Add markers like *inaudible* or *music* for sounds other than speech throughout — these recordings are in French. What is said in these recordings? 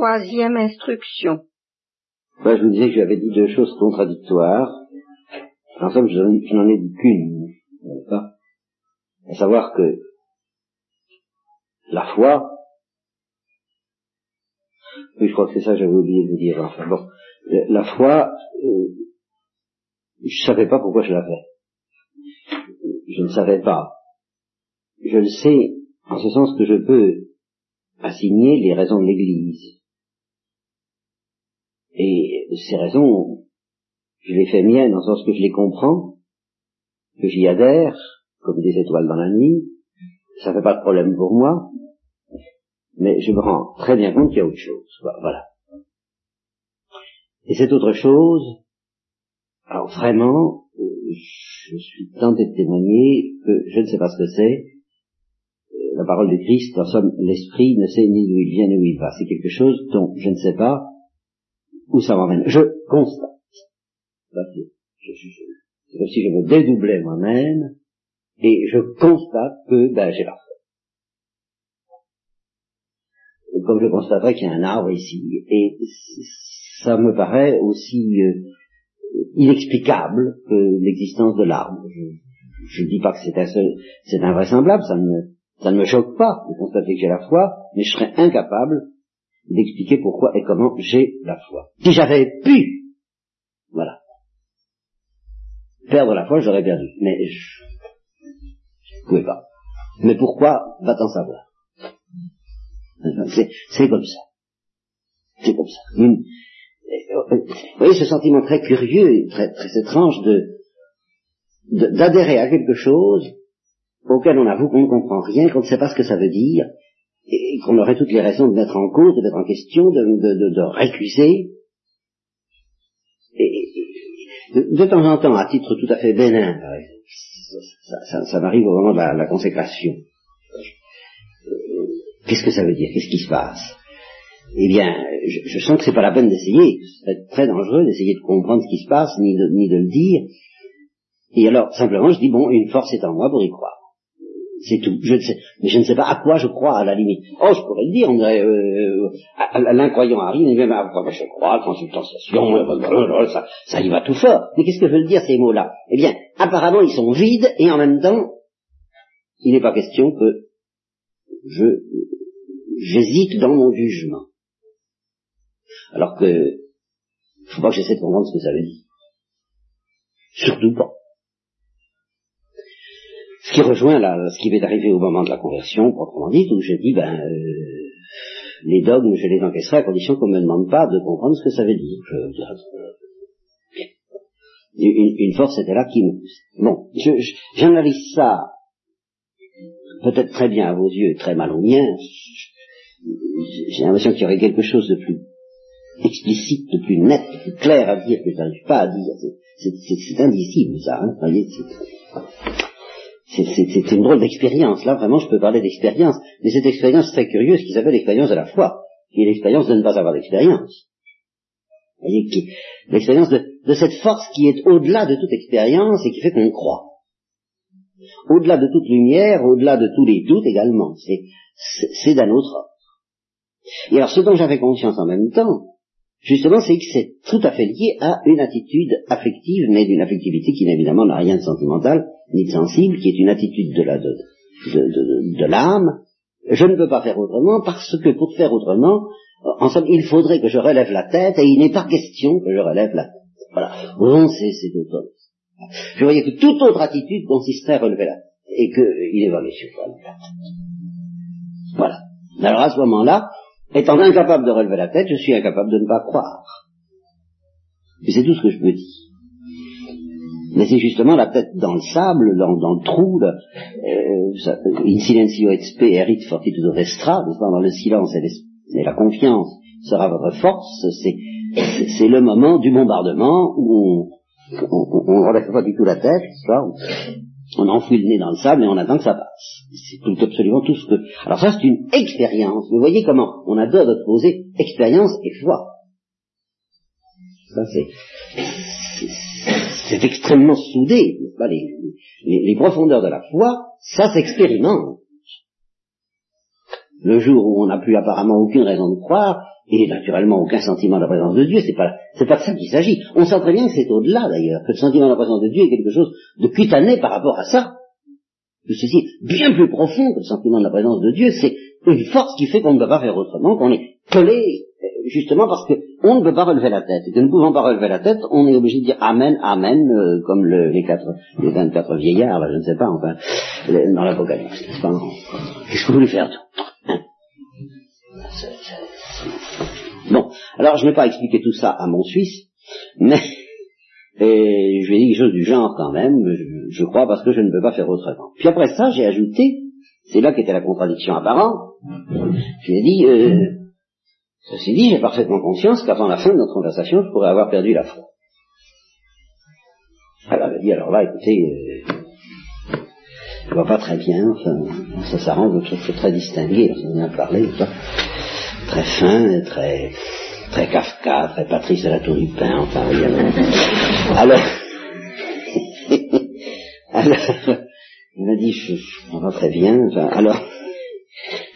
Troisième instruction. Je vous disais que j'avais dit deux choses contradictoires. En somme, je n'en ai dit qu'une, pas? À savoir que la foi, oui, je crois que c'est ça que j'avais oublié de vous dire. Enfin bon, la foi, euh, je savais pas pourquoi je l'avais. Je ne savais pas. Je le sais en ce sens que je peux assigner les raisons de l'Église. Ces raisons, je les fais miennes en sens que je les comprends, que j'y adhère, comme des étoiles dans la nuit. Ça fait pas de problème pour moi, mais je me rends très bien compte qu'il y a autre chose. Voilà. Et cette autre chose, alors vraiment, je suis tenté de témoigner que je ne sais pas ce que c'est. La parole de Christ, en somme, l'esprit ne sait ni d'où il vient ni où il va. C'est quelque chose dont je ne sais pas où ça m'emmène. Je constate. C'est comme si je me dédoublais moi-même et je constate que ben, j'ai la foi. Comme je constaterais qu'il y a un arbre ici, et ça me paraît aussi euh, inexplicable que l'existence de l'arbre. Je ne dis pas que c'est invraisemblable, ça ça ne me choque pas de constater que j'ai la foi, mais je serais incapable d'expliquer pourquoi et comment j'ai la foi. Si j'avais pu, voilà, perdre la foi, j'aurais perdu. Mais je ne pouvais pas. Mais pourquoi va-t-on savoir? C'est comme ça. C'est comme ça. Vous voyez ce sentiment très curieux et très, très étrange de d'adhérer à quelque chose auquel on avoue qu'on ne comprend rien, qu'on ne sait pas ce que ça veut dire, et qu'on aurait toutes les raisons de mettre en cause, de mettre en question, de, de, de, récuser. Et, de, temps en temps, à titre tout à fait bénin, exemple, ça, ça, m'arrive au moment de la, la consécration. Qu'est-ce que ça veut dire? Qu'est-ce qui se passe? Eh bien, je, je, sens que c'est pas la peine d'essayer. Ce serait très dangereux d'essayer de comprendre ce qui se passe, ni de, ni de le dire. Et alors, simplement, je dis, bon, une force est en moi pour y croire. C'est tout. Je ne sais, mais je ne sais pas à quoi je crois à la limite. Oh, je pourrais le dire, on dirait, euh, l'incroyant arrive, et même à quoi je crois, transubstantiation, ça, ça y va tout fort. Mais qu'est-ce que veulent dire ces mots-là? Eh bien, apparemment, ils sont vides, et en même temps, il n'est pas question que je j'hésite dans mon jugement. Alors que, faut pas que j'essaie de comprendre ce que ça veut dire. Surtout pas. Qui rejoint là, ce qui m'est arrivé au moment de la conversion, proprement dit, où je dis, ben, euh, les dogmes, je les encaisserai à condition qu'on ne me demande pas de comprendre ce que ça veut dire. une, une, force était là qui me Bon, j'analyse ça peut-être très bien à vos yeux, très mal aux miens. J'ai l'impression qu'il y aurait quelque chose de plus explicite, de plus net, de plus clair à dire que je n'arrive pas à dire. C'est indicible ça, hein, voyez. C'est une drôle d'expérience. Là, vraiment, je peux parler d'expérience. Mais cette expérience très curieuse qui s'appelle l'expérience de la foi, qui est l'expérience de ne pas avoir d'expérience. L'expérience de, de, cette force qui est au-delà de toute expérience et qui fait qu'on croit. Au-delà de toute lumière, au-delà de tous les doutes également. C'est d'un autre ordre. Et alors, ce dont j'avais conscience en même temps, justement, c'est que c'est tout à fait lié à une attitude affective, mais d'une affectivité qui évidemment n'a rien de sentimental, ni de sensible, qui est une attitude de l'âme. Je ne peux pas faire autrement parce que pour faire autrement, en somme, il faudrait que je relève la tête et il n'est pas question que je relève la tête. Voilà. Bon, c'est, c'est autre Je voyais que toute autre attitude consisterait à relever la tête et qu'il valé sur la tête. Voilà. Alors à ce moment-là, étant incapable de relever la tête, je suis incapable de ne pas croire. Et c'est tout ce que je peux dire. Mais c'est justement la tête dans le sable, dans, le trou, euh, in silencio spe erit fortitudo vestra, dans le silence et, la confiance sera votre force, c'est le moment du bombardement où on ne relève pas du tout la tête, on enfouit le nez dans le sable et on attend que ça passe. C'est tout absolument tout ce que... Alors ça c'est une expérience. Vous voyez comment on adore d'opposer expérience et foi. Ça c'est c'est extrêmement soudé, pas, les, profondeurs de la foi, ça s'expérimente. le jour où on n'a plus apparemment aucune raison de croire, et naturellement aucun sentiment de la présence de Dieu, c'est pas, c'est pas de ça qu'il s'agit. On sent très bien que c'est au-delà d'ailleurs, que le sentiment de la présence de Dieu est quelque chose de cutané par rapport à ça. Ceci bien plus profond que le sentiment de la présence de Dieu, c'est une force qui fait qu'on ne peut pas faire autrement, qu'on est collé justement parce qu'on ne peut pas relever la tête. Et que ne pouvant pas relever la tête, on est obligé de dire Amen, Amen, euh, comme le, les, quatre, les 24 vieillards, là, je ne sais pas, enfin, dans l'Apocalypse. Qu'est-ce que vous voulez faire hein? Bon, alors je n'ai pas expliqué tout ça à mon Suisse, mais *laughs* je vais dire quelque chose du genre quand même, je, je crois parce que je ne peux pas faire autrement. Puis après ça, j'ai ajouté, c'est là qu'était la contradiction apparente, j'ai dit, euh, Ceci dit, j'ai parfaitement conscience qu'avant la fin de notre conversation, je pourrais avoir perdu la foi. Elle avait dit, alors là, écoutez, euh, je vois pas très bien, enfin, ça s'arrange, je trouve très distingué, on vient de parler, très fin, très, très Kafka, très Patrice de la Tour du Pain, enfin, *laughs* alors, *laughs* alors, il m'a dit, je, je vois très bien, enfin, alors,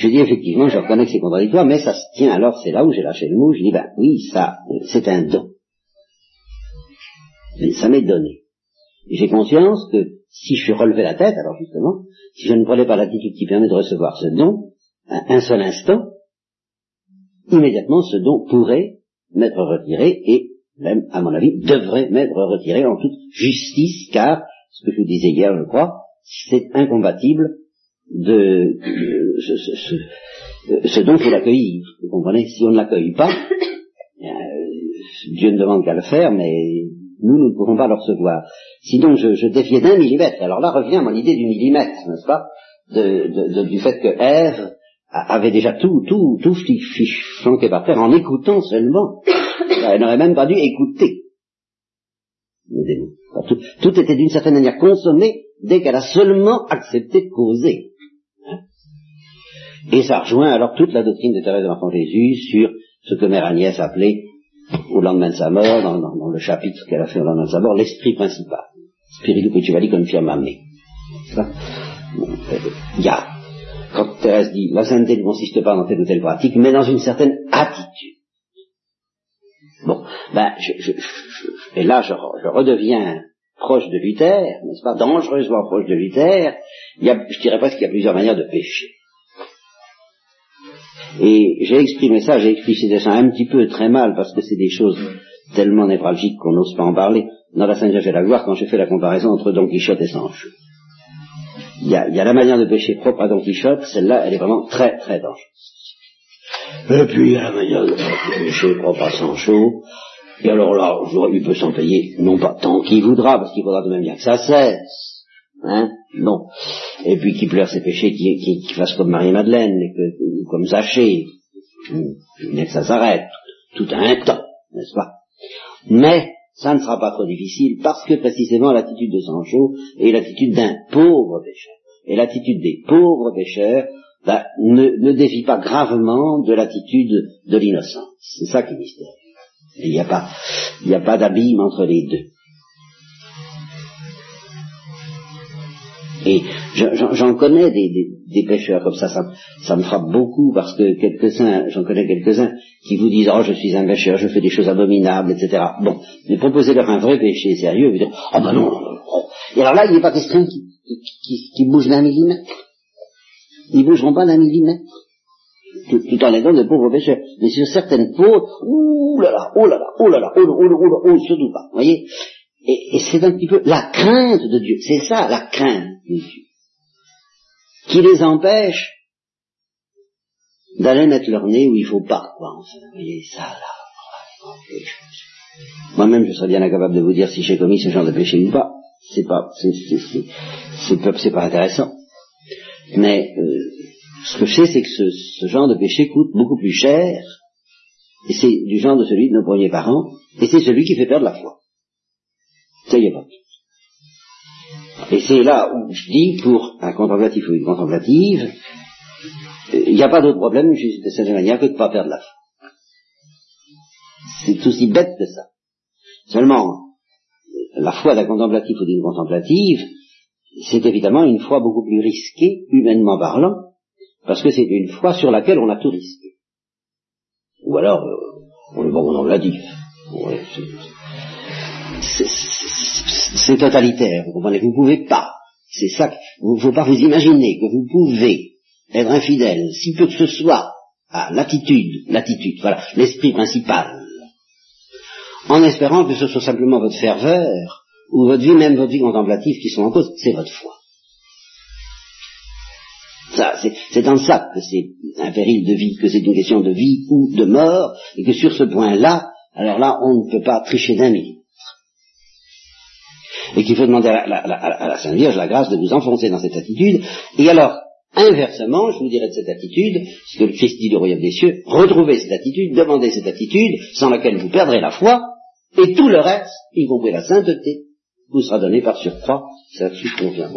je dis effectivement, je reconnais que c'est contradictoire, mais ça se tient alors, c'est là où j'ai lâché le mot, je dis, ben oui, ça, c'est un don. Mais ça m'est donné. J'ai conscience que si je relevais la tête, alors justement, si je ne prenais pas l'attitude qui permet de recevoir ce don, un seul instant, immédiatement ce don pourrait m'être retiré et même, à mon avis, devrait m'être retiré en toute justice, car, ce que je vous disais hier, je crois, c'est incompatible de, ce, ce, ce, ce, don faut l'accueillir. Vous comprenez Si on ne l'accueille pas, *coughs* euh, Dieu ne demande qu'à le faire, mais nous, nous ne pourrons pas le recevoir. Sinon, je, je d'un millimètre. Alors là revient mon idée du millimètre, n'est-ce pas de, de, de, Du fait que Ève avait déjà tout, tout, tout flanqué par terre en écoutant seulement. *coughs* Elle n'aurait même pas dû écouter. Tout, tout était d'une certaine manière consommé dès qu'elle a seulement accepté de causer. Et ça rejoint alors toute la doctrine de Thérèse de l'Enfant Jésus sur ce que Mère Agnès appelait, au lendemain de sa mort, dans, le chapitre qu'elle a fait au lendemain de sa mort, l'esprit principal. Spiritu principali confirmame. Il y a, quand Thérèse dit, la sainteté ne consiste pas dans telle ou telle pratique, mais dans une certaine attitude. Bon, ben, je, et là, je, je, redeviens proche de Luther, n'est-ce pas, dangereusement proche de Luther. Y a, je dirais presque qu'il y a plusieurs manières de pécher. Et j'ai exprimé ça, j'ai explicité ça un petit peu très mal parce que c'est des choses tellement névralgiques qu'on n'ose pas en parler. Dans la Sainte Vierge de la Gloire, quand j'ai fait la comparaison entre Don Quichotte et Sancho. Il y, a, il y a la manière de pécher propre à Don Quichotte, celle-là, elle est vraiment très très dangereuse. Et puis il y a la manière de pécher propre à Sancho. Et alors là, il peut s'en payer, non pas tant qu'il voudra, parce qu'il faudra de même bien que ça cesse. Hein? Non. Et puis qui pleure ses péchés, qui, qui, fasse comme Marie-Madeleine, ou comme Zachée, mais que ça s'arrête, tout à un temps, n'est-ce pas? Mais ça ne sera pas trop difficile, parce que précisément l'attitude de Sancho est l'attitude d'un pauvre pécheur. Et l'attitude des pauvres pécheurs ben, ne, ne défie pas gravement de l'attitude de l'innocence. C'est ça qui est mystérieux. Il n'y a pas, il n'y a pas d'abîme entre les deux. Et j'en connais des, des, des, pêcheurs comme ça, ça, ça, me frappe beaucoup parce que quelques-uns, j'en connais quelques-uns qui vous disent oh je suis un pêcheur, je fais des choses abominables, etc. Bon, mais proposez-leur un vrai péché sérieux, vous dire oh ben non, Et alors là, il n'est pas question qui, qui, qui bouge d'un millimètre. Ils bougeront pas d'un millimètre. Tout, tout, en étant de pauvres pêcheurs. Mais sur certaines fautes, ouh là là, oh là là, oh là là, oh là, oh là, oh là, oh, surtout pas. Vous voyez et, c'est un petit peu la crainte de Dieu, c'est ça la crainte qui les empêche d'aller mettre leur nez où il faut pas, quoi, enfin, voyez, ça là. Moi-même, je serais bien incapable de vous dire si j'ai commis ce genre de péché ou pas. C'est pas, c'est, pas intéressant. Mais euh, ce que je sais, c'est que ce, ce, genre de péché coûte beaucoup plus cher, et c'est du genre de celui de nos premiers parents, et c'est celui qui fait perdre la foi. Ça y est pas. Et c'est là où je dis, pour un contemplatif ou une contemplative, il n'y a pas d'autre problème de cette manière que de ne pas perdre la foi. C'est aussi bête que ça. Seulement, la foi d'un contemplatif ou d'une contemplative, c'est évidemment une foi beaucoup plus risquée, humainement parlant, Parce que c'est une foi sur laquelle on a tout risqué. Ou alors, euh, on, on l'a dit. C'est totalitaire, vous comprenez, vous ne pouvez pas. C'est ça, il ne faut pas vous imaginer que vous pouvez être infidèle, si peu que ce soit, à l'attitude, l'attitude, voilà, l'esprit principal, en espérant que ce soit simplement votre ferveur, ou votre vie, même votre vie contemplative qui sont en cause, c'est votre foi. Ça, c'est dans ça que c'est un péril de vie, que c'est une question de vie ou de mort, et que sur ce point-là, alors là, on ne peut pas tricher d'un millimètre. Et qu'il faut demander à la, Sainte Vierge la grâce de vous enfoncer dans cette attitude, et alors, Inversement, je vous dirais de cette attitude, ce que le Christ dit du royaume des cieux, retrouvez cette attitude, demandez cette attitude, sans laquelle vous perdrez la foi, et tout le reste, y compris la sainteté, vous sera donné par surcroît, ça dessus convient.